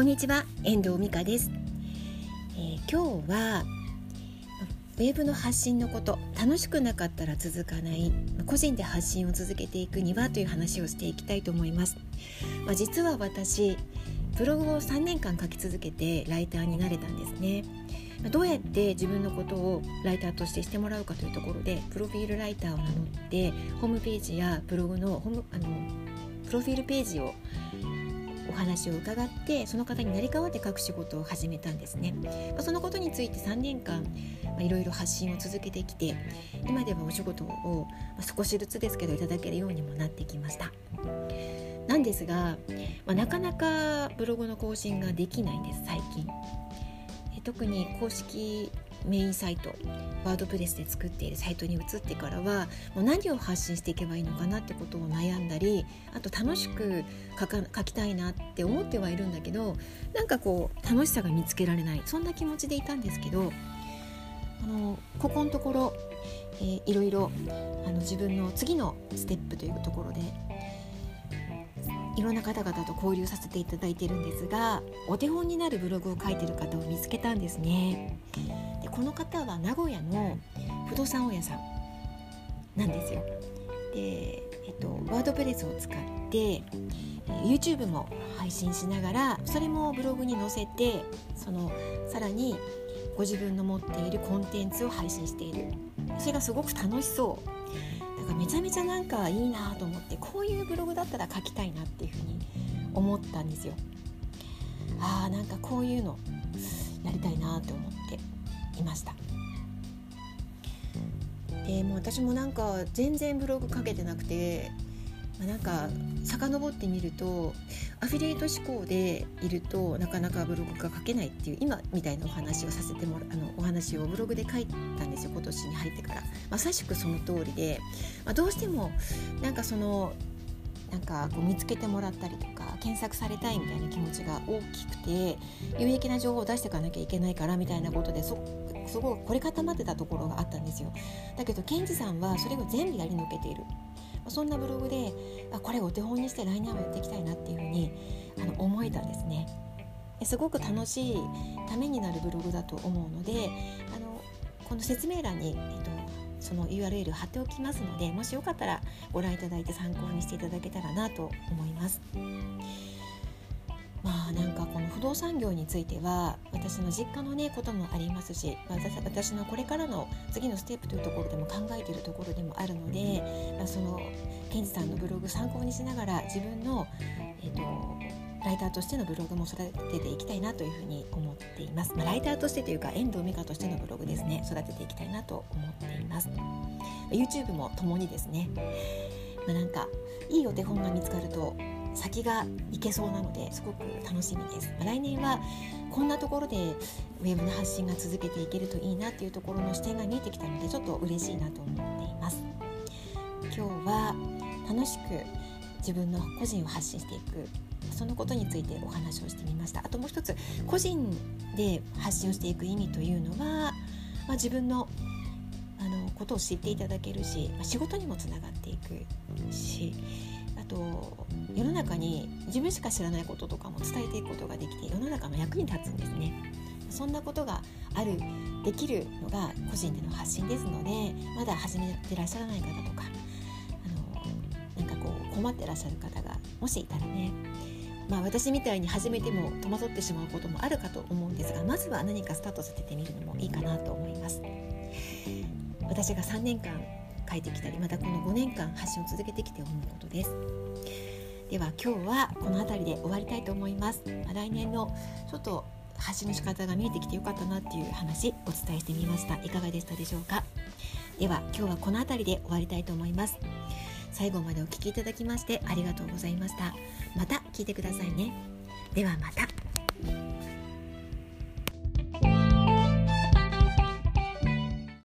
こんにちは遠藤美香です、えー、今日はウェブの発信のこと楽しくなかったら続かない個人で発信を続けていくにはという話をしていきたいと思います、まあ、実は私ブログを3年間書き続けてライターになれたんですね。どうやって自分のことをライターとしてしてもらうかというところでプロフィールライターを名乗ってホームページやブログのホームあのプロフィールページをお話を伺ってその方に成り代わって書く仕事を始めたんですね、まそのことについて3年間いろいろ発信を続けてきて今ではお仕事をま少しずつですけどいただけるようにもなってきました。なんですが、まあ、なかなかブログの更新ができないんです最近。特に公式メインサイトワードプレスで作っているサイトに移ってからはもう何を発信していけばいいのかなってことを悩んだりあと楽しく書か書きたいなって思ってはいるんだけどなんかこう楽しさが見つけられないそんな気持ちでいたんですけどあのここのところ、えー、いろいろあの自分の次のステップというところでいろんな方々と交流させていただいてるんですがお手本になるブログを書いてる方を見つけたんですね。この方は名古屋の不動産大家さんなんですよ。で、えっと、ワードプレスを使って YouTube も配信しながらそれもブログに載せてそのさらにご自分の持っているコンテンツを配信している。それがすごく楽しそう。かめちゃめちゃなんかいいなと思ってこういうブログだったら書きたいなっていうふうに思ったんですよ。あーなんかこういうのやりたいなと思っていました。でもう私もなんか全然ブログ書けてなくてま、なんか遡ってみるとアフィリエイト志向でいるとなかなかブログが書けないっていう今みたいなお話をさせてもらあのお話をブログで書いたんですよ今年に入ってからまさしくその通りで、まあ、どうしてもなんかそのなんかこう見つけてもらったりとか検索されたいみたいな気持ちが大きくて有益な情報を出していかなきゃいけないからみたいなことでそすごく凝り固まってたところがあったんですよだけどケンジさんはそれを全部やり抜けているそんなブログであこれお手本にして来年はやっていきたいなっていうふうにあの思えたんですね。すごく楽しいためになるブログだと思うのであのこの説明欄に、えっと、その URL 貼っておきますのでもしよかったらご覧いただいて参考にしていただけたらなと思います。まあなんかこの不動産業については私の実家のねこともありますし、まあ、私のこれからの次のステップというところでも考えているところでもあるので、まあ、そのケンジさんのブログ参考にしながら自分の、えーと、ライターとしてのブログも育てていきたいなというふうに思っています、まあ、ライターとしてというか遠藤美香としてのブログですね育てていきたいなと思っています。YouTube も共にですね、まあ、なんかいいお手本が見つかると先がいけそうなのですごく楽しみです。来年はこんなところでウェブの発信が続けていけるといいなっていうところの視点が見えてきたのでちょっと嬉しいなと思っています。今日は楽しく自分の個人を発信していくそのことについてお話をしてみましたあともう一つ個人で発信をしていく意味というのは、まあ、自分のあのことを知っていただけるし、まあ、仕事にもつながっていくしと世の中に自分しか知らないこととかも伝えていくことができて世の中の役に立つんですね。そんなことがあるできるのが個人での発信ですのでまだ始めてらっしゃらない方とかあのなんかこう困ってらっしゃる方がもしいたらねまあ、私みたいに始めても戸惑ってしまうこともあるかと思うんですがまずは何かスタートさせてみるのもいいかなと思います私が3年間書いてきたりまたこの5年間発信を続けてきて思うことです。では今日はこの辺りで終わりたいと思います。来年のちょっと発信の仕方が見えてきてよかったなっていう話お伝えしてみました。いかがでしたでしょうか？では今日はこの辺りで終わりたいと思います。最後までお聴きいただきましてありがとうございました。また聞いてくださいね。ではまた。